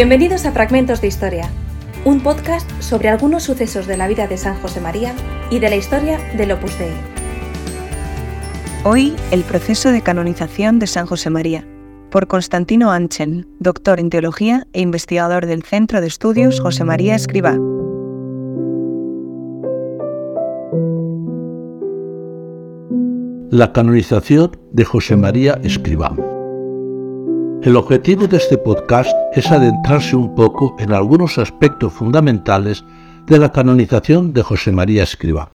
Bienvenidos a Fragmentos de Historia, un podcast sobre algunos sucesos de la vida de San José María y de la historia del Opus Dei. Hoy, el proceso de canonización de San José María, por Constantino Anchen, doctor en teología e investigador del Centro de Estudios José María Escribá. La canonización de José María Escribá. El objetivo de este podcast es adentrarse un poco en algunos aspectos fundamentales de la canonización de José María Escribá.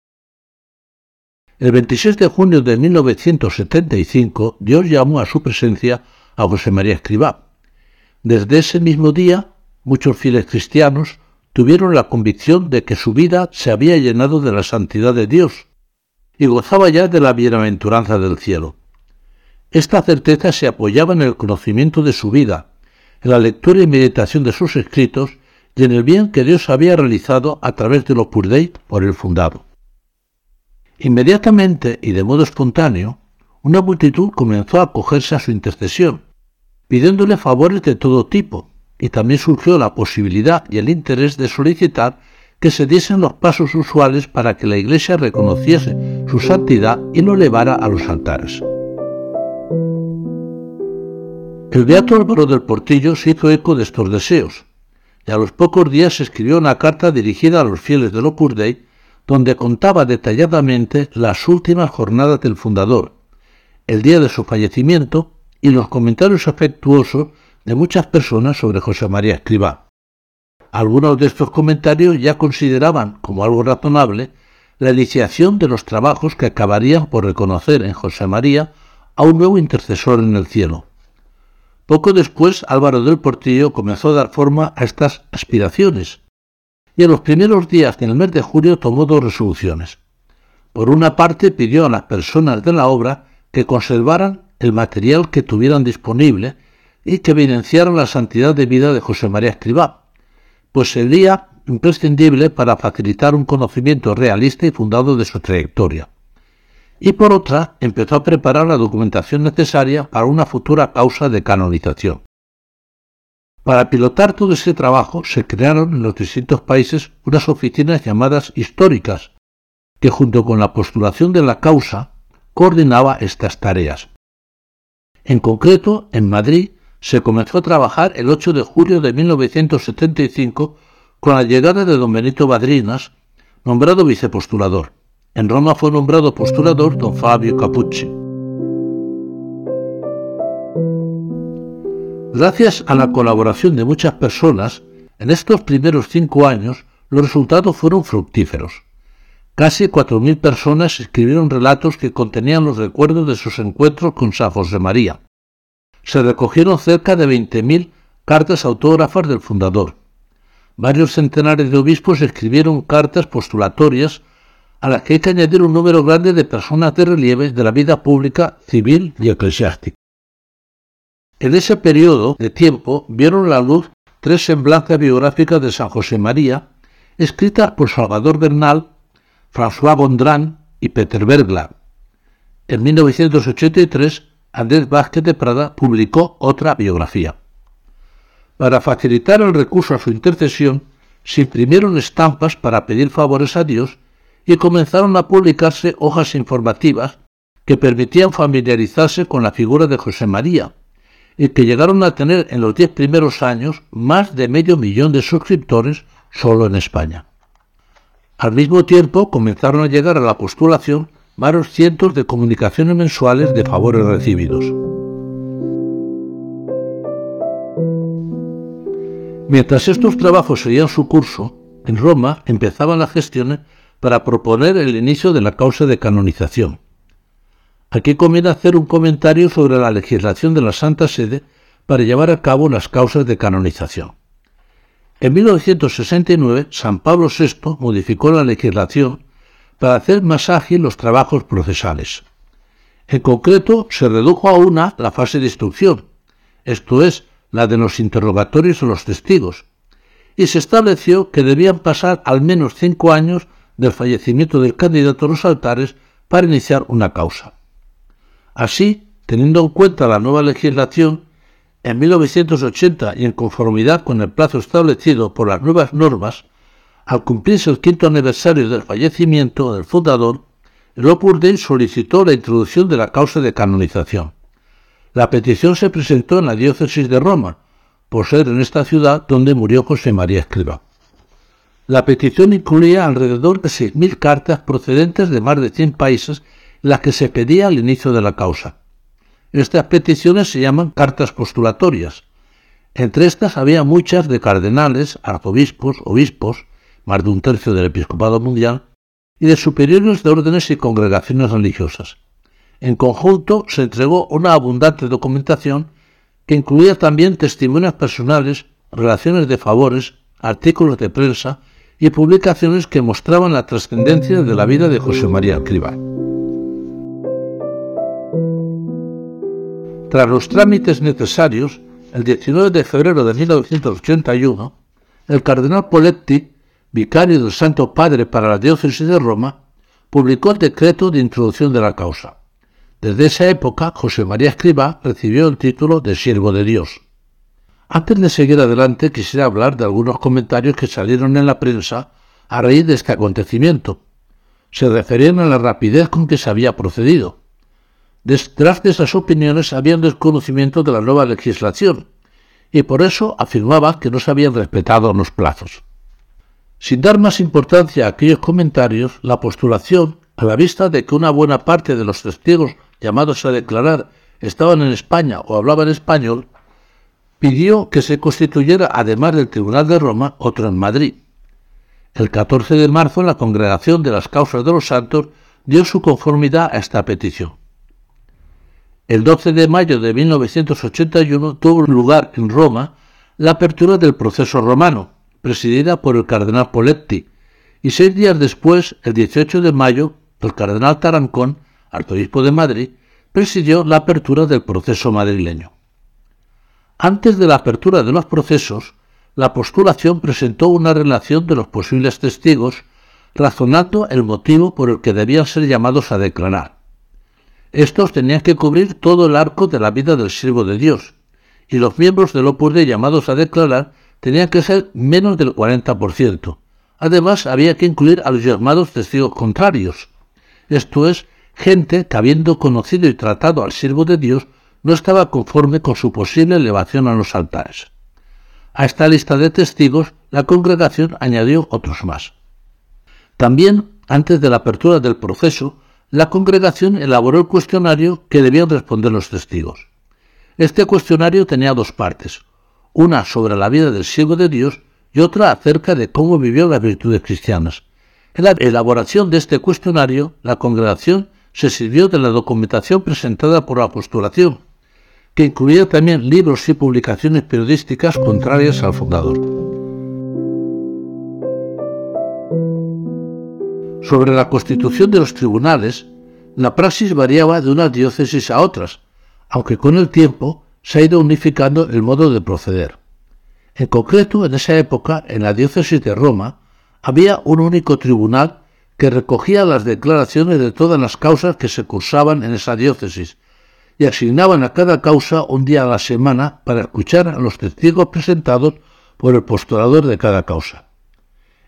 El 26 de junio de 1975, Dios llamó a su presencia a José María Escribá. Desde ese mismo día, muchos fieles cristianos tuvieron la convicción de que su vida se había llenado de la santidad de Dios y gozaba ya de la bienaventuranza del cielo. Esta certeza se apoyaba en el conocimiento de su vida, en la lectura y meditación de sus escritos y en el bien que Dios había realizado a través de los Purdey por el fundado. Inmediatamente y de modo espontáneo, una multitud comenzó a acogerse a su intercesión, pidiéndole favores de todo tipo, y también surgió la posibilidad y el interés de solicitar que se diesen los pasos usuales para que la Iglesia reconociese su santidad y lo elevara a los altares. El beato Álvaro del Portillo se hizo eco de estos deseos, y a los pocos días escribió una carta dirigida a los fieles del Opus donde contaba detalladamente las últimas jornadas del fundador, el día de su fallecimiento y los comentarios afectuosos de muchas personas sobre José María Escribá. Algunos de estos comentarios ya consideraban como algo razonable la iniciación de los trabajos que acabarían por reconocer en José María a un nuevo intercesor en el cielo. Poco después Álvaro del Portillo comenzó a dar forma a estas aspiraciones y en los primeros días del mes de julio tomó dos resoluciones. Por una parte pidió a las personas de la obra que conservaran el material que tuvieran disponible y que evidenciaran la santidad de vida de José María Escribá, pues sería imprescindible para facilitar un conocimiento realista y fundado de su trayectoria y por otra empezó a preparar la documentación necesaria para una futura causa de canonización. Para pilotar todo ese trabajo se crearon en los distintos países unas oficinas llamadas históricas, que junto con la postulación de la causa coordinaba estas tareas. En concreto, en Madrid se comenzó a trabajar el 8 de julio de 1975 con la llegada de don Benito Badrinas, nombrado vicepostulador. En Roma fue nombrado postulador don Fabio Capucci. Gracias a la colaboración de muchas personas, en estos primeros cinco años los resultados fueron fructíferos. Casi 4.000 personas escribieron relatos que contenían los recuerdos de sus encuentros con San José María. Se recogieron cerca de 20.000 cartas autógrafas del fundador. Varios centenares de obispos escribieron cartas postulatorias a las que hay que añadir un número grande de personas de relieve de la vida pública, civil y eclesiástica. En ese periodo de tiempo vieron la luz tres semblanzas biográficas de San José María, escritas por Salvador Bernal, François Gondrán y Peter Bergla. En 1983, Andrés Vázquez de Prada publicó otra biografía. Para facilitar el recurso a su intercesión, se imprimieron estampas para pedir favores a Dios y comenzaron a publicarse hojas informativas que permitían familiarizarse con la figura de José María y que llegaron a tener en los diez primeros años más de medio millón de suscriptores solo en España. Al mismo tiempo comenzaron a llegar a la postulación varios cientos de comunicaciones mensuales de favores recibidos. Mientras estos trabajos seguían su curso, en Roma empezaban las gestiones para proponer el inicio de la causa de canonización. Aquí conviene hacer un comentario sobre la legislación de la Santa Sede para llevar a cabo las causas de canonización. En 1969, San Pablo VI modificó la legislación para hacer más ágil los trabajos procesales. En concreto, se redujo a una la fase de instrucción, esto es, la de los interrogatorios de los testigos, y se estableció que debían pasar al menos cinco años del fallecimiento del candidato a los altares para iniciar una causa. Así, teniendo en cuenta la nueva legislación, En 1980 y en conformidad con el plazo establecido por las nuevas normas, al cumplirse el quinto aniversario del fallecimiento del fundador, el Opus Dei solicitó la introducción de la causa de canonización. La petición se presentó en la diócesis de Roma, por ser en esta ciudad donde murió José María Escriba. La petición incluía alrededor de 6.000 cartas procedentes de más de 100 países las que se pedía al inicio de la causa. Estas peticiones se llaman cartas postulatorias. Entre estas había muchas de cardenales, arzobispos, obispos, más de un tercio del episcopado mundial, y de superiores de órdenes y congregaciones religiosas. En conjunto se entregó una abundante documentación que incluía también testimonios personales, relaciones de favores, artículos de prensa y publicaciones que mostraban la trascendencia de la vida de José María Escribá. Tras los trámites necesarios, el 19 de febrero de 1981, el cardenal Poletti, vicario del Santo Padre para la diócesis de Roma, publicó el decreto de introducción de la causa. Desde esa época, José María Escribá recibió el título de siervo de Dios. Antes de seguir adelante, quisiera hablar de algunos comentarios que salieron en la prensa a raíz de este acontecimiento. Se referían a la rapidez con que se había procedido. Detrás de esas opiniones había un desconocimiento de la nueva legislación, y por eso afirmaba que no se habían respetado los plazos. Sin dar más importancia a aquellos comentarios, la postulación, a la vista de que una buena parte de los testigos llamados a declarar estaban en España o hablaban español, pidió que se constituyera, además del Tribunal de Roma, otro en Madrid. El 14 de marzo, la Congregación de las Causas de los Santos dio su conformidad a esta petición. El 12 de mayo de 1981 tuvo lugar en Roma la apertura del proceso romano, presidida por el cardenal Poletti, y seis días después, el 18 de mayo, el cardenal Tarancón, arzobispo de Madrid, presidió la apertura del proceso madrileño. Antes de la apertura de los procesos, la postulación presentó una relación de los posibles testigos, razonando el motivo por el que debían ser llamados a declarar. Estos tenían que cubrir todo el arco de la vida del siervo de Dios, y los miembros del Opus Dei llamados a declarar tenían que ser menos del 40%. Además, había que incluir a los llamados testigos contrarios, esto es, gente que habiendo conocido y tratado al siervo de Dios, no estaba conforme con su posible elevación a los altares. A esta lista de testigos, la congregación añadió otros más. También, antes de la apertura del proceso, la congregación elaboró el cuestionario que debían responder los testigos. Este cuestionario tenía dos partes, una sobre la vida del siervo de Dios y otra acerca de cómo vivió las virtudes cristianas. En la elaboración de este cuestionario, la congregación se sirvió de la documentación presentada por la postulación, que incluía también libros y publicaciones periodísticas contrarias al fundador. Sobre la constitución de los tribunales, la praxis variaba de unas diócesis a otras, aunque con el tiempo se ha ido unificando el modo de proceder. En concreto, en esa época, en la diócesis de Roma, había un único tribunal que recogía las declaraciones de todas las causas que se cursaban en esa diócesis y asignaban a cada causa un día a la semana para escuchar a los testigos presentados por el postulador de cada causa.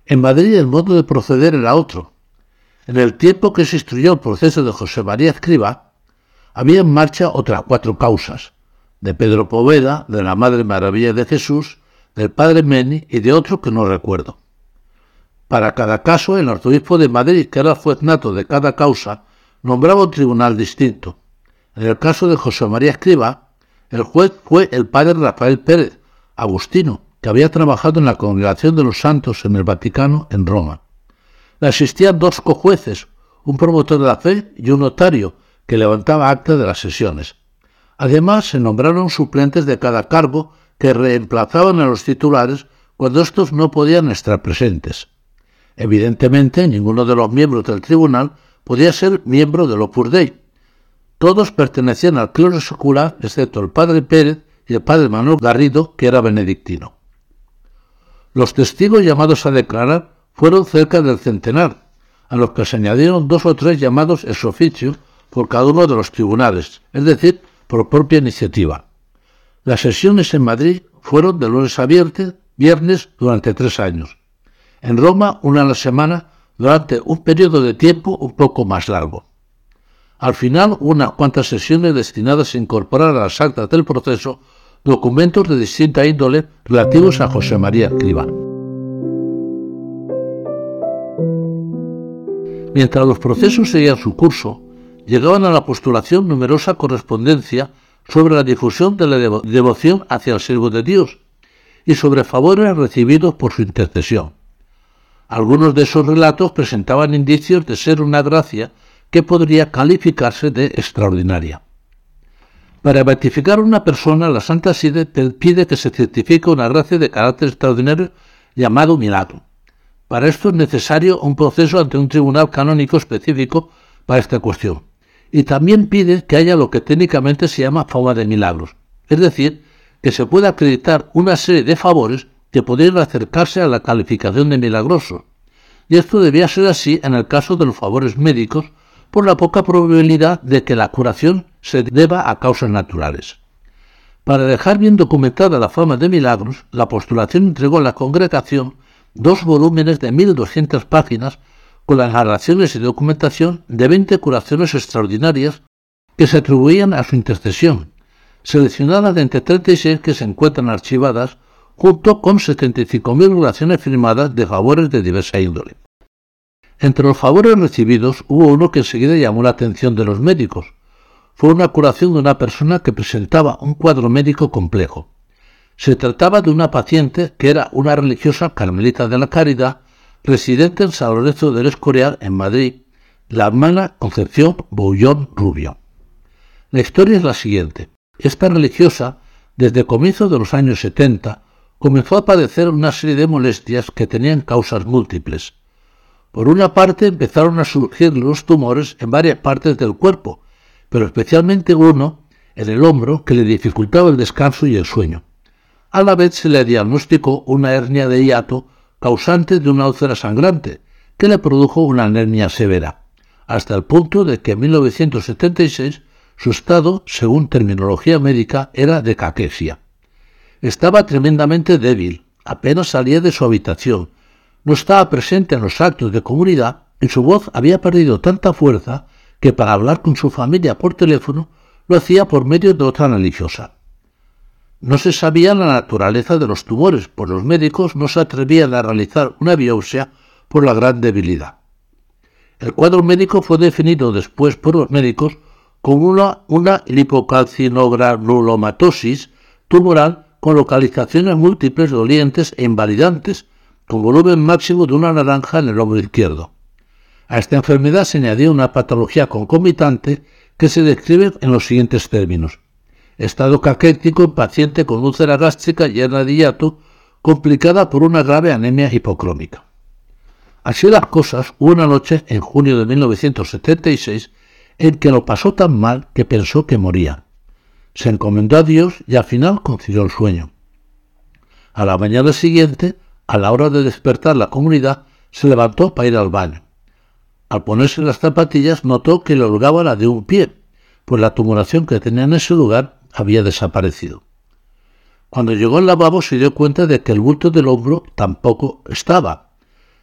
En Madrid el modo de proceder era otro. En el tiempo que se instruyó el proceso de José María Escriba, había en marcha otras cuatro causas, de Pedro Poveda, de la Madre Maravilla de Jesús, del Padre Meni y de otro que no recuerdo. Para cada caso, el arzobispo de Madrid, que era juez nato de cada causa, nombraba un tribunal distinto. En el caso de José María Escriba, el juez fue el padre Rafael Pérez, agustino, que había trabajado en la Congregación de los Santos en el Vaticano, en Roma. Le asistían dos cojueces, un promotor de la fe y un notario, que levantaba acta de las sesiones. Además, se nombraron suplentes de cada cargo que reemplazaban a los titulares cuando estos no podían estar presentes. Evidentemente, ninguno de los miembros del tribunal podía ser miembro del Opus Dei. Todos pertenecían al clero secular, excepto el padre Pérez y el padre Manuel Garrido, que era benedictino. Los testigos llamados a declarar fueron cerca del centenar, a los que se añadieron dos o tres llamados ex oficio por cada uno de los tribunales, es decir, por propia iniciativa. Las sesiones en Madrid fueron de lunes a viernes durante tres años. En Roma, una a la semana durante un periodo de tiempo un poco más largo. Al final, unas cuantas sesiones destinadas a incorporar a las actas del proceso documentos de distinta índole relativos a José María Escriba. Mientras los procesos seguían su curso, llegaban a la postulación numerosa correspondencia sobre la difusión de la devoción hacia el siervo de Dios y sobre favores recibidos por su intercesión. Algunos de esos relatos presentaban indicios de ser una gracia que podría calificarse de extraordinaria. Para beatificar una persona, la Santa Sede pide que se certifique una gracia de carácter extraordinario llamado milagro. Para esto es necesario un proceso ante un tribunal canónico específico para esta cuestión. Y también pide que haya lo que técnicamente se llama fama de milagros, es decir, que se pueda acreditar una serie de favores que podrían acercarse a la calificación de milagroso. Y esto debía ser así en el caso de los favores médicos, por la poca probabilidad de que la curación se deba a causas naturales. Para dejar bien documentada la fama de milagros, la postulación entregó a la congregación dos volúmenes de 1.200 páginas con las narraciones y documentación de 20 curaciones extraordinarias que se atribuían a su intercesión, seleccionadas de entre 36 que se encuentran archivadas, junto con 75.000 relaciones firmadas de favores de diversa índole. Entre los favores recibidos hubo uno que enseguida llamó la atención de los médicos. Fue una curación de una persona que presentaba un cuadro médico complejo. Se trataba de una paciente que era una religiosa carmelita de la caridad, residente en San Lorenzo del Escorial, en Madrid, la hermana Concepción Boullón Rubio. La historia es la siguiente. Esta religiosa, desde comienzos de los años 70, comenzó a padecer una serie de molestias que tenían causas múltiples. Por una parte empezaron a surgir los tumores en varias partes del cuerpo, pero especialmente uno en el hombro que le dificultaba el descanso y el sueño. A la vez se le diagnosticó una hernia de hiato causante de una úlcera sangrante, que le produjo una anemia severa, hasta el punto de que en 1976 su estado, según terminología médica, era de caquesia. Estaba tremendamente débil, apenas salía de su habitación, no estaba presente en los actos de comunidad y su voz había perdido tanta fuerza que para hablar con su familia por teléfono lo hacía por medio de otra religiosa. No se sabía la naturaleza de los tumores, pues los médicos no se atrevían a realizar una biopsia por la gran debilidad. El cuadro médico fue definido después por los médicos como una, una lipocalcinogranulomatosis tumoral con localizaciones múltiples dolientes e invalidantes con volumen máximo de una naranja en el hombro izquierdo. A esta enfermedad se añadió una patología concomitante que se describe en los siguientes términos. Estado caquético en paciente con úlcera gástrica llena de hiato, complicada por una grave anemia hipocrómica. Así las cosas, hubo una noche en junio de 1976 en que lo pasó tan mal que pensó que moría. Se encomendó a Dios y al final consiguió el sueño. A la mañana siguiente a la hora de despertar la comunidad, se levantó para ir al baño. Al ponerse las zapatillas notó que le holgaba la de un pie, pues la tumoración que tenía en ese lugar había desaparecido. Cuando llegó al lavabo se dio cuenta de que el bulto del hombro tampoco estaba.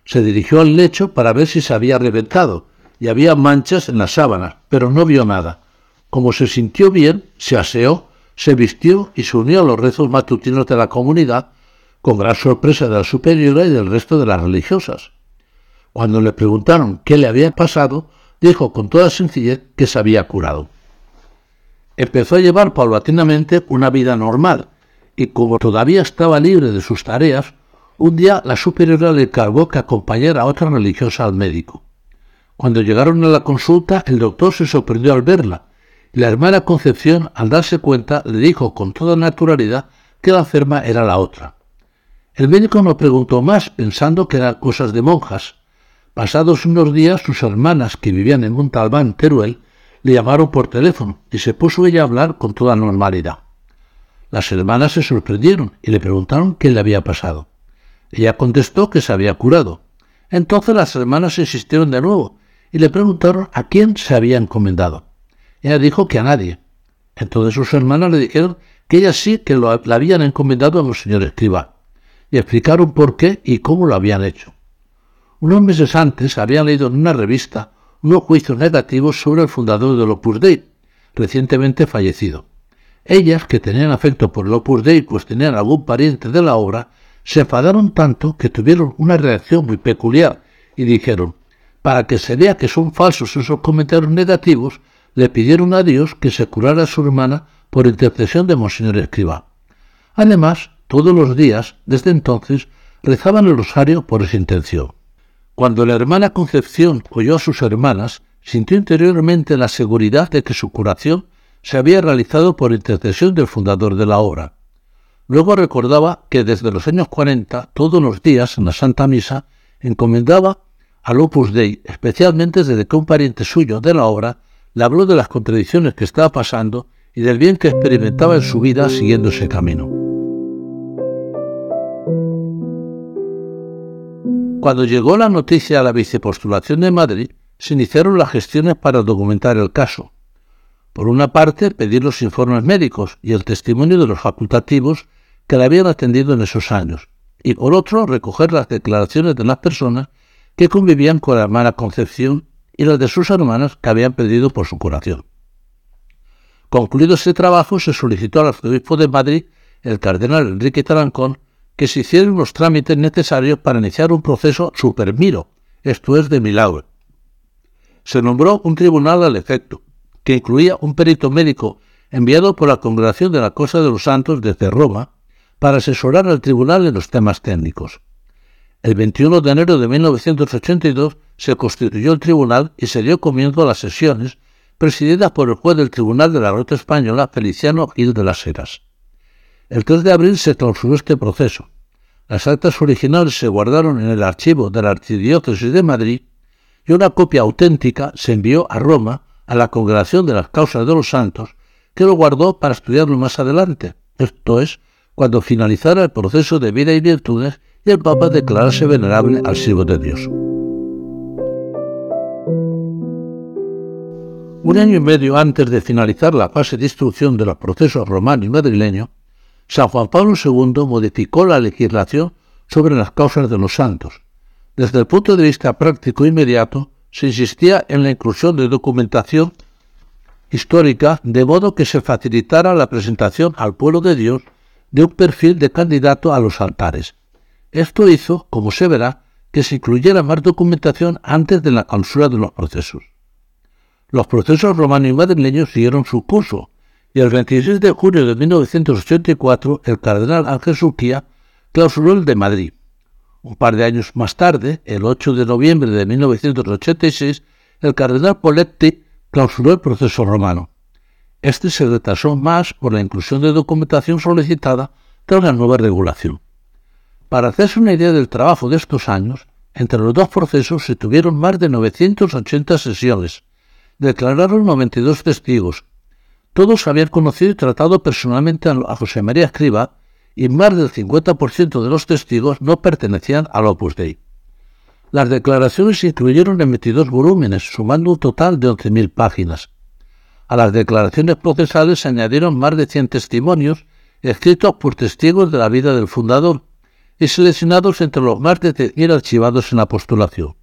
Se dirigió al lecho para ver si se había reventado, y había manchas en las sábanas, pero no vio nada. Como se sintió bien, se aseó, se vistió y se unió a los rezos matutinos de la comunidad, con gran sorpresa de la superiora y del resto de las religiosas. Cuando le preguntaron qué le había pasado, dijo con toda sencillez que se había curado. Empezó a llevar paulatinamente una vida normal, y como todavía estaba libre de sus tareas, un día la superiora le encargó que acompañara a otra religiosa al médico. Cuando llegaron a la consulta, el doctor se sorprendió al verla, y la hermana Concepción, al darse cuenta, le dijo con toda naturalidad que la enferma era la otra. El médico no preguntó más, pensando que eran cosas de monjas. Pasados unos días, sus hermanas, que vivían en Montalbán, Teruel, le llamaron por teléfono y se puso ella a hablar con toda normalidad. Las hermanas se sorprendieron y le preguntaron qué le había pasado. Ella contestó que se había curado. Entonces las hermanas insistieron de nuevo y le preguntaron a quién se había encomendado. Ella dijo que a nadie. Entonces sus hermanas le dijeron que ellas sí que lo, la habían encomendado a señor Escriba y explicaron por qué y cómo lo habían hecho. Unos meses antes habían leído en una revista unos juicios negativos sobre el fundador del Opus Dei, recientemente fallecido. Ellas, que tenían afecto por el Opus Dei, pues tenían algún pariente de la obra, se enfadaron tanto que tuvieron una reacción muy peculiar y dijeron, para que se vea que son falsos esos comentarios negativos, le pidieron a Dios que se curara a su hermana por intercesión de Monseñor Escriba. Además, todos los días, desde entonces, rezaban el rosario por esa intención. Cuando la hermana Concepción oyó a sus hermanas, sintió interiormente la seguridad de que su curación se había realizado por intercesión del fundador de la obra. Luego recordaba que desde los años 40, todos los días en la Santa Misa, encomendaba al Opus Dei, especialmente desde que un pariente suyo de la obra le habló de las contradicciones que estaba pasando y del bien que experimentaba en su vida siguiendo ese camino. Cuando llegó la noticia a la vicepostulación de Madrid, se iniciaron las gestiones para documentar el caso. Por una parte, pedir los informes médicos y el testimonio de los facultativos que le habían atendido en esos años, y por otro, recoger las declaraciones de las personas que convivían con la hermana Concepción y las de sus hermanas que habían pedido por su curación. Concluido este trabajo, se solicitó al arzobispo de Madrid, el cardenal Enrique Tarancón, que se hicieran los trámites necesarios para iniciar un proceso supermiro, esto es de milagro. Se nombró un tribunal al efecto, que incluía un perito médico enviado por la Congregación de la Cosa de los Santos desde Roma para asesorar al tribunal en los temas técnicos. El 21 de enero de 1982 se constituyó el tribunal y se dio comienzo a las sesiones presididas por el juez del Tribunal de la Ruta Española, Feliciano Gil de las Heras. El 3 de abril se clausuró este proceso. Las actas originales se guardaron en el archivo de la Archidiócesis de Madrid y una copia auténtica se envió a Roma a la Congregación de las Causas de los Santos, que lo guardó para estudiarlo más adelante, esto es, cuando finalizara el proceso de vida y virtudes y el Papa declarase venerable al siervo de Dios. Un año y medio antes de finalizar la fase de instrucción de los procesos romano y madrileño, San Juan Pablo II modificó la legislación sobre las causas de los santos. Desde el punto de vista práctico inmediato, se insistía en la inclusión de documentación histórica de modo que se facilitara la presentación al pueblo de Dios de un perfil de candidato a los altares. Esto hizo, como se verá, que se incluyera más documentación antes de la clausura de los procesos. Los procesos romano y madrileños siguieron su curso, y el 26 de junio de 1984 el cardenal Ángel Suquía clausuró el de Madrid. Un par de años más tarde, el 8 de noviembre de 1986, el cardenal Poletti clausuró el proceso romano. Este se retrasó más por la inclusión de documentación solicitada tras la nueva regulación. Para hacerse una idea del trabajo de estos años, entre los dos procesos se tuvieron más de 980 sesiones, declararon 92 testigos. Todos habían conocido y tratado personalmente a José María Escriba y más del 50% de los testigos no pertenecían al Opus Dei. Las declaraciones se incluyeron en 22 volúmenes, sumando un total de 11.000 páginas. A las declaraciones procesales se añadieron más de 100 testimonios escritos por testigos de la vida del fundador y seleccionados entre los más de 100.000 archivados en la postulación.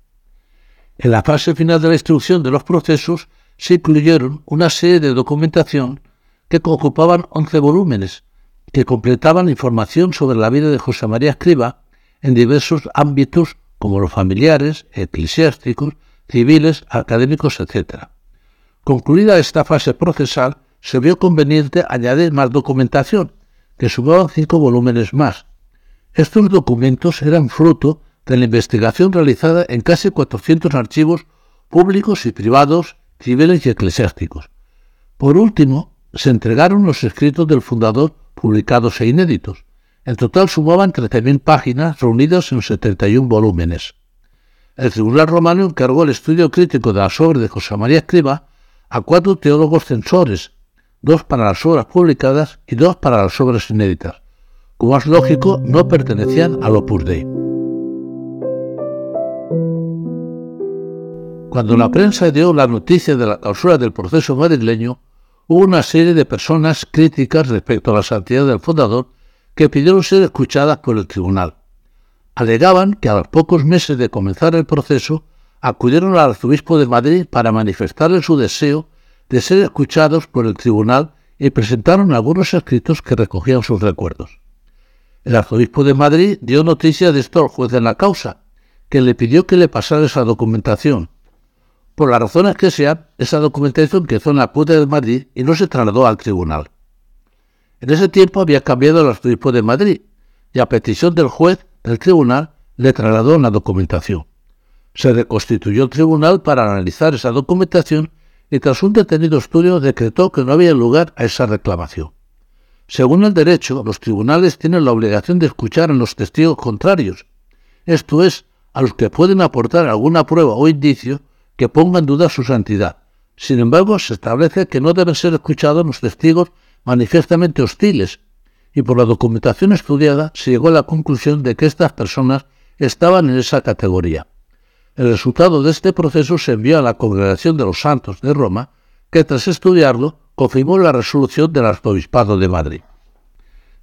En la fase final de la instrucción de los procesos se incluyeron una serie de documentación que ocupaban 11 volúmenes, que completaban información sobre la vida de José María Escriba en diversos ámbitos como los familiares, eclesiásticos, civiles, académicos, etc. Concluida esta fase procesal, se vio conveniente añadir más documentación, que sumaban cinco volúmenes más. Estos documentos eran fruto de la investigación realizada en casi 400 archivos públicos y privados, civiles y eclesiásticos. Por último, se entregaron los escritos del fundador publicados e inéditos. En total sumaban 13.000 páginas reunidas en 71 volúmenes. El Tribunal Romano encargó el estudio crítico de las obras de José María Escriba a cuatro teólogos censores, dos para las obras publicadas y dos para las obras inéditas. Como es lógico, no pertenecían al Opus Dei. Cuando la prensa dio la noticia de la clausura del proceso madrileño, hubo una serie de personas críticas respecto a la santidad del fundador que pidieron ser escuchadas por el tribunal. Alegaban que a los pocos meses de comenzar el proceso acudieron al arzobispo de Madrid para manifestarle su deseo de ser escuchados por el tribunal y presentaron algunos escritos que recogían sus recuerdos. El arzobispo de Madrid dio noticia de esto al juez de la causa, que le pidió que le pasara esa documentación. Por las razones que sean, esa documentación quedó en la puerta de Madrid y no se trasladó al tribunal. En ese tiempo había cambiado el arzobispo de Madrid y a petición del juez, el tribunal le trasladó la documentación. Se reconstituyó el tribunal para analizar esa documentación y tras un detenido estudio decretó que no había lugar a esa reclamación. Según el derecho, los tribunales tienen la obligación de escuchar a los testigos contrarios, esto es, a los que pueden aportar alguna prueba o indicio que ponga en duda su santidad. Sin embargo, se establece que no deben ser escuchados los testigos manifiestamente hostiles, y por la documentación estudiada se llegó a la conclusión de que estas personas estaban en esa categoría. El resultado de este proceso se envió a la Congregación de los Santos de Roma, que tras estudiarlo confirmó la resolución del Arzobispado de Madrid.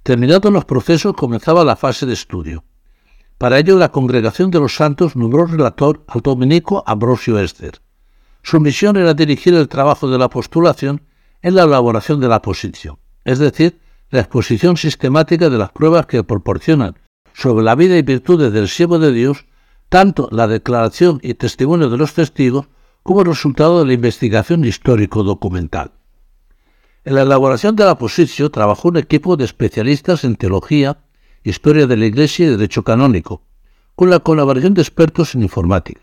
Terminados los procesos comenzaba la fase de estudio. Para ello la Congregación de los Santos nombró relator al dominico Ambrosio Ester. Su misión era dirigir el trabajo de la postulación en la elaboración de la posición, es decir, la exposición sistemática de las pruebas que proporcionan sobre la vida y virtudes del siervo de Dios tanto la declaración y testimonio de los testigos como el resultado de la investigación histórico-documental. En la elaboración de la posición trabajó un equipo de especialistas en teología, historia de la Iglesia y derecho canónico, con la colaboración de expertos en informática.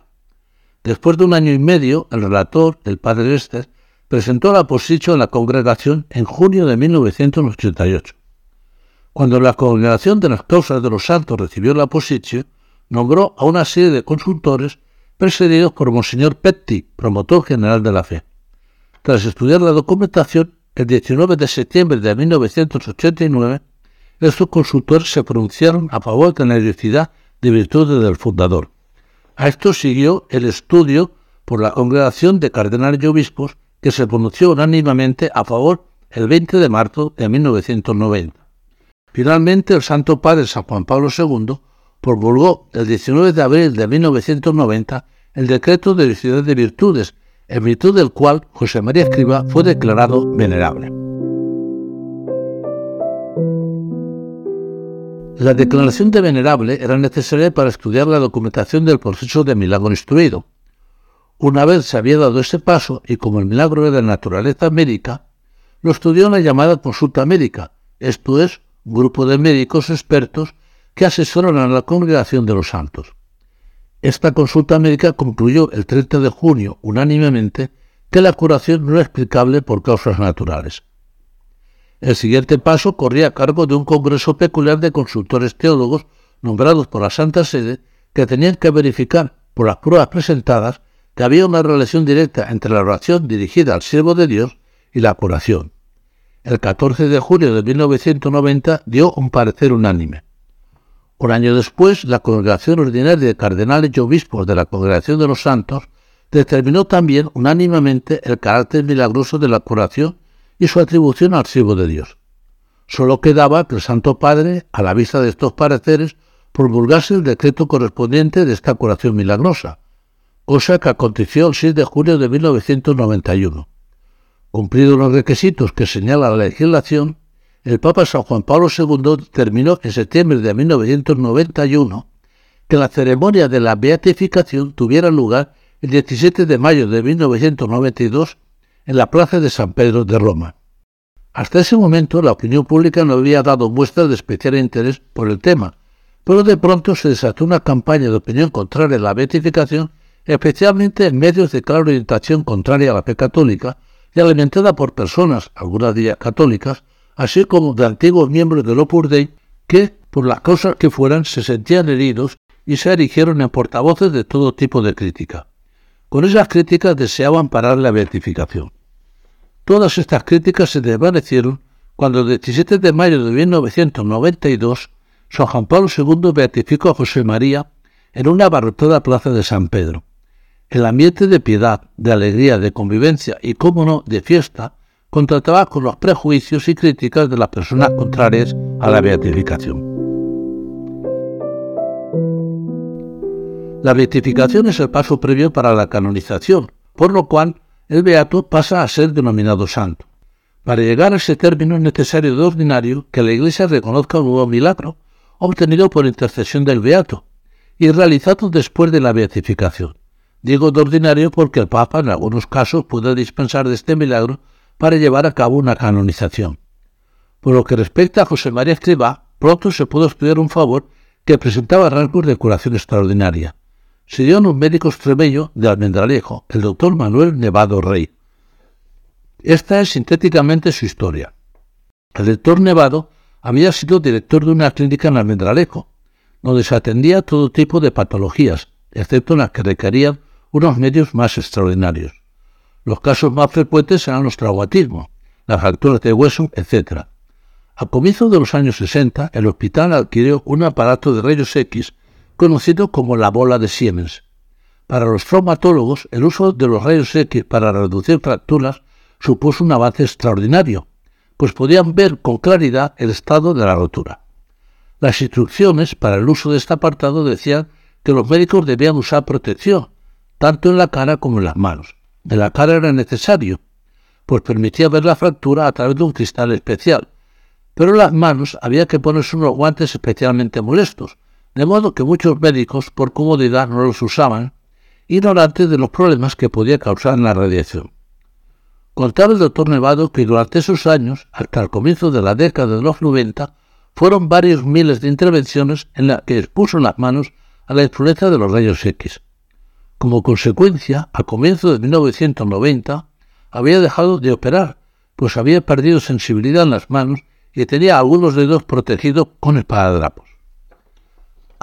Después de un año y medio, el relator, el padre Esther, presentó la posición en la congregación en junio de 1988. Cuando la congregación de las causas de los santos recibió la posición, nombró a una serie de consultores presididos por Monseñor Petti, promotor general de la fe. Tras estudiar la documentación, el 19 de septiembre de 1989, estos consultores se pronunciaron a favor de la identidad de virtudes del fundador. A esto siguió el estudio por la congregación de cardenales y obispos que se pronunció unánimemente a favor el 20 de marzo de 1990. Finalmente, el Santo Padre San Juan Pablo II promulgó el 19 de abril de 1990 el decreto de Ciudad de Virtudes, en virtud del cual José María Escriba fue declarado venerable. La declaración de venerable era necesaria para estudiar la documentación del proceso de milagro instruido. Una vez se había dado ese paso y como el milagro era de naturaleza médica, lo estudió en la llamada consulta médica, esto es, un grupo de médicos expertos que asesoran a la congregación de los santos. Esta consulta médica concluyó el 30 de junio unánimemente que la curación no era explicable por causas naturales. El siguiente paso corría a cargo de un congreso peculiar de consultores teólogos nombrados por la Santa Sede que tenían que verificar por las pruebas presentadas que había una relación directa entre la oración dirigida al siervo de Dios y la curación. El 14 de julio de 1990 dio un parecer unánime. Un año después, la Congregación Ordinaria de Cardenales y Obispos de la Congregación de los Santos determinó también unánimemente el carácter milagroso de la curación y su atribución al siervo de Dios. Solo quedaba que el Santo Padre, a la vista de estos pareceres, promulgase el decreto correspondiente de esta curación milagrosa, cosa que aconteció el 6 de julio de 1991. Cumplidos los requisitos que señala la legislación, el Papa San Juan Pablo II determinó en septiembre de 1991 que la ceremonia de la beatificación tuviera lugar el 17 de mayo de 1992 en la Plaza de San Pedro de Roma. Hasta ese momento la opinión pública no había dado muestras de especial interés por el tema, pero de pronto se desató una campaña de opinión contraria a la beatificación, especialmente en medios de clara orientación contraria a la fe católica y alimentada por personas, algunas de ellas católicas, así como de antiguos miembros del Opus Dei que, por las causas que fueran, se sentían heridos y se erigieron en portavoces de todo tipo de crítica. Con esas críticas deseaban parar la beatificación. Todas estas críticas se desvanecieron cuando el 17 de mayo de 1992 San Juan Pablo II beatificó a José María en una abarrotada plaza de San Pedro. El ambiente de piedad, de alegría, de convivencia y, cómo no, de fiesta contrataba con los prejuicios y críticas de las personas contrarias a la beatificación. La beatificación es el paso previo para la canonización, por lo cual el beato pasa a ser denominado santo. Para llegar a ese término es necesario de ordinario que la Iglesia reconozca un nuevo milagro obtenido por intercesión del beato y realizado después de la beatificación. Digo de ordinario porque el Papa en algunos casos puede dispensar de este milagro para llevar a cabo una canonización. Por lo que respecta a José María Escribá, pronto se pudo estudiar un favor que presentaba rasgos de curación extraordinaria se dio en un médico extremeño de Almendralejo, el doctor Manuel Nevado Rey. Esta es sintéticamente su historia. El doctor Nevado había sido director de una clínica en Almendralejo, donde se atendía todo tipo de patologías, excepto las que requerían unos medios más extraordinarios. Los casos más frecuentes eran los traumatismos, las fracturas de hueso, etc. A comienzos de los años 60, el hospital adquirió un aparato de rayos X conocido como la bola de Siemens. Para los traumatólogos, el uso de los rayos X para reducir fracturas supuso un avance extraordinario, pues podían ver con claridad el estado de la rotura. Las instrucciones para el uso de este apartado decían que los médicos debían usar protección, tanto en la cara como en las manos. En la cara era necesario, pues permitía ver la fractura a través de un cristal especial, pero en las manos había que ponerse unos guantes especialmente molestos, de modo que muchos médicos por comodidad no los usaban, ignorantes de los problemas que podía causar la radiación. Contaba el doctor Nevado que durante esos años, hasta el comienzo de la década de los 90, fueron varios miles de intervenciones en las que expuso las manos a la influencia de los rayos X. Como consecuencia, a comienzo de 1990, había dejado de operar, pues había perdido sensibilidad en las manos y tenía algunos dedos protegidos con espadadrapos.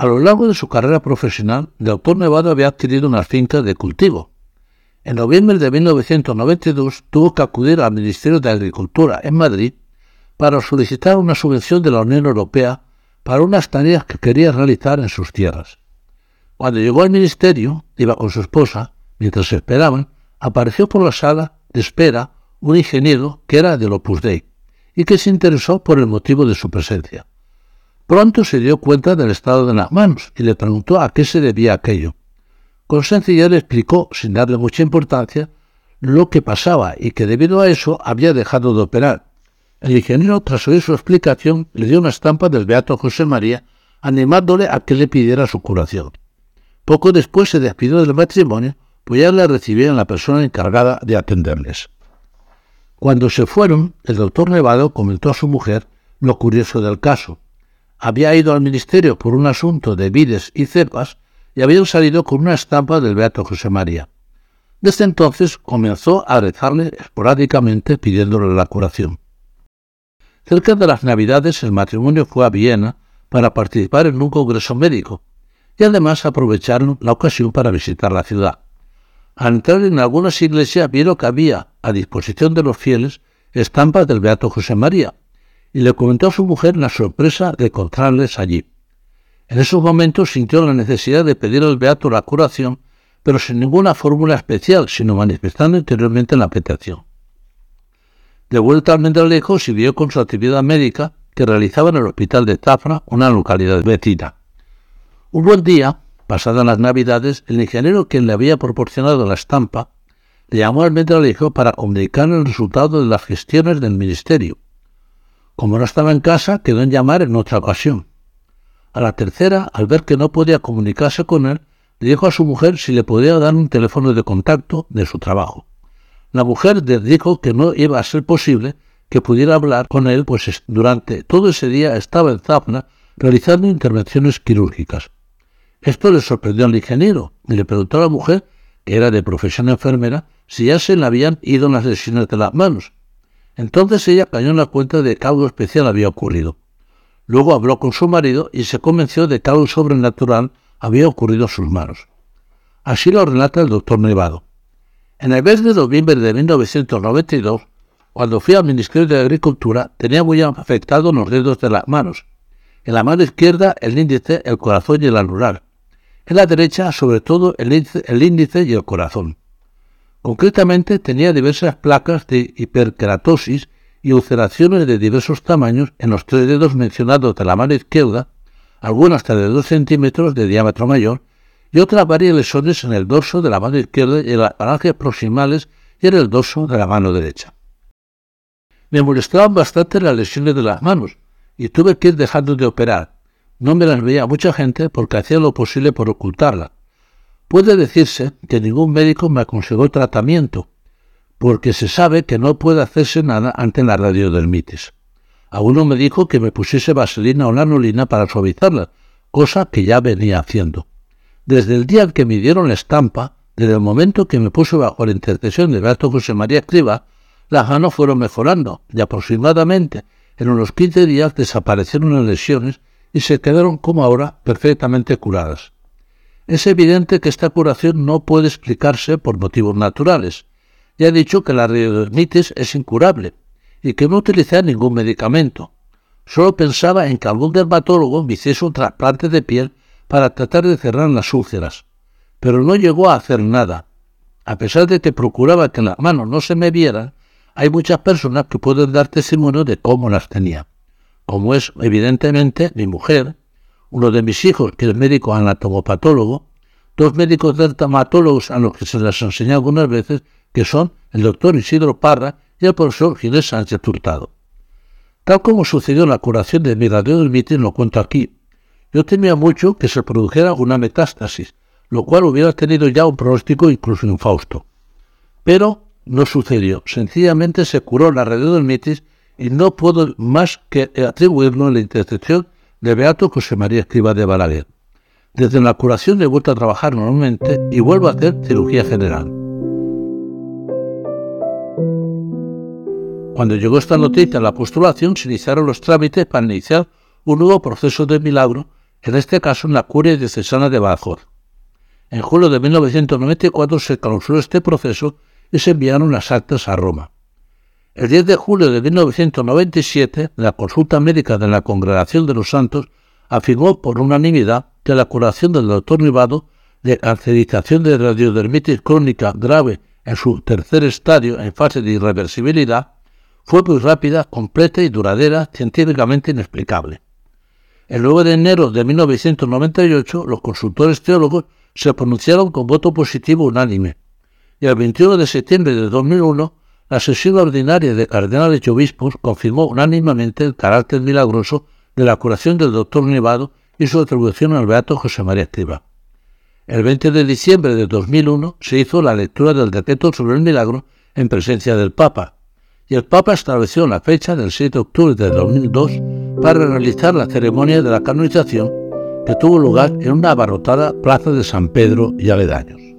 A lo largo de su carrera profesional, doctor Nevado había adquirido una finca de cultivo. En noviembre de 1992 tuvo que acudir al Ministerio de Agricultura en Madrid para solicitar una subvención de la Unión Europea para unas tareas que quería realizar en sus tierras. Cuando llegó al ministerio, iba con su esposa, mientras esperaban, apareció por la sala de espera un ingeniero que era del Opus Dei y que se interesó por el motivo de su presencia. Pronto se dio cuenta del estado de las manos y le preguntó a qué se debía aquello. Con sencillez le explicó, sin darle mucha importancia, lo que pasaba y que debido a eso había dejado de operar. El ingeniero, tras oír su explicación, le dio una estampa del Beato José María, animándole a que le pidiera su curación. Poco después se despidió del matrimonio, pues ya le recibían la persona encargada de atenderles. Cuando se fueron, el doctor Nevado comentó a su mujer lo curioso del caso, había ido al ministerio por un asunto de vides y cepas y habían salido con una estampa del Beato José María. Desde entonces comenzó a rezarle esporádicamente pidiéndole la curación. Cerca de las Navidades el matrimonio fue a Viena para participar en un congreso médico y además aprovecharon la ocasión para visitar la ciudad. Al entrar en algunas iglesias vieron que había a disposición de los fieles estampas del Beato José María, y le comentó a su mujer la sorpresa de encontrarles allí. En esos momentos sintió la necesidad de pedir al beato la curación, pero sin ninguna fórmula especial, sino manifestando interiormente la petición. De vuelta al Mendralejo siguió con su actividad médica que realizaba en el hospital de Tafra, una localidad vecina. Un buen día, pasadas las navidades, el ingeniero que le había proporcionado la estampa le llamó al Mendralejo para comunicar el resultado de las gestiones del ministerio como no estaba en casa, quedó en llamar en otra ocasión. A la tercera, al ver que no podía comunicarse con él, le dijo a su mujer si le podía dar un teléfono de contacto de su trabajo. La mujer le dijo que no iba a ser posible que pudiera hablar con él, pues durante todo ese día estaba en Zafna realizando intervenciones quirúrgicas. Esto le sorprendió al ingeniero y le preguntó a la mujer, que era de profesión enfermera, si ya se le habían ido las lesiones de las manos, entonces ella cayó en la cuenta de que algo especial había ocurrido. Luego habló con su marido y se convenció de que algo sobrenatural había ocurrido a sus manos. Así lo relata el doctor Nevado. En el mes de noviembre de 1992, cuando fui al Ministerio de Agricultura, tenía muy afectados los dedos de las manos. En la mano izquierda el índice, el corazón y el anular. En la derecha, sobre todo, el índice, el índice y el corazón. Concretamente tenía diversas placas de hiperkeratosis y ulceraciones de diversos tamaños en los tres dedos mencionados de la mano izquierda, algunas hasta de 2 centímetros de diámetro mayor, y otras varias lesiones en el dorso de la mano izquierda y en las falanges proximales y en el dorso de la mano derecha. Me molestaban bastante las lesiones de las manos y tuve que ir dejando de operar. No me las veía mucha gente porque hacía lo posible por ocultarla. Puede decirse que ningún médico me aconsejó tratamiento, porque se sabe que no puede hacerse nada ante la radiodermitis. A uno me dijo que me pusiese vaselina o lanolina para suavizarla, cosa que ya venía haciendo. Desde el día en que me dieron la estampa, desde el momento que me puse bajo la intercesión de Beato José María Escriba, las manos fueron mejorando y aproximadamente en unos 15 días desaparecieron las lesiones y se quedaron como ahora perfectamente curadas. Es evidente que esta curación no puede explicarse por motivos naturales, ya he dicho que la radiodermitis es incurable y que no utilicé ningún medicamento. Solo pensaba en que algún dermatólogo me hiciese un trasplante de piel para tratar de cerrar las úlceras, pero no llegó a hacer nada. A pesar de que procuraba que las manos no se me vieran, hay muchas personas que pueden dar testimonio de cómo las tenía, como es evidentemente mi mujer, uno de mis hijos, que es médico anatomopatólogo, dos médicos dermatólogos a los que se les enseñó algunas veces que son el doctor Isidro Parra y el profesor Ginés Sánchez Hurtado. Tal como sucedió en la curación de mi radiodermitis, lo cuento aquí. Yo temía mucho que se produjera una metástasis, lo cual hubiera tenido ya un pronóstico incluso infausto. Pero no sucedió. Sencillamente se curó la radiodermitis y no puedo más que atribuirlo a la intercesión de Beato José María Escriba de Balaguer. Desde la curación he vuelto a trabajar normalmente y vuelvo a hacer cirugía general. Cuando llegó esta noticia a la postulación, se iniciaron los trámites para iniciar un nuevo proceso de milagro, en este caso en la curia diocesana de Badajoz. En julio de 1994 se clausuró este proceso y se enviaron las actas a Roma. El 10 de julio de 1997, la consulta médica de la Congregación de los Santos afirmó por unanimidad que la curación del doctor Nivado de cancerización de radiodermitis crónica grave en su tercer estadio en fase de irreversibilidad fue muy rápida, completa y duradera, científicamente inexplicable. El 9 de enero de 1998, los consultores teólogos se pronunciaron con voto positivo unánime, y el 21 de septiembre de 2001, la sesión ordinaria de cardenales y obispos confirmó unánimemente el carácter milagroso de la curación del doctor Nevado y su atribución al beato José María Escriba. El 20 de diciembre de 2001 se hizo la lectura del decreto sobre el milagro en presencia del Papa, y el Papa estableció la fecha del 7 de octubre de 2002 para realizar la ceremonia de la canonización que tuvo lugar en una abarrotada plaza de San Pedro y aledaños.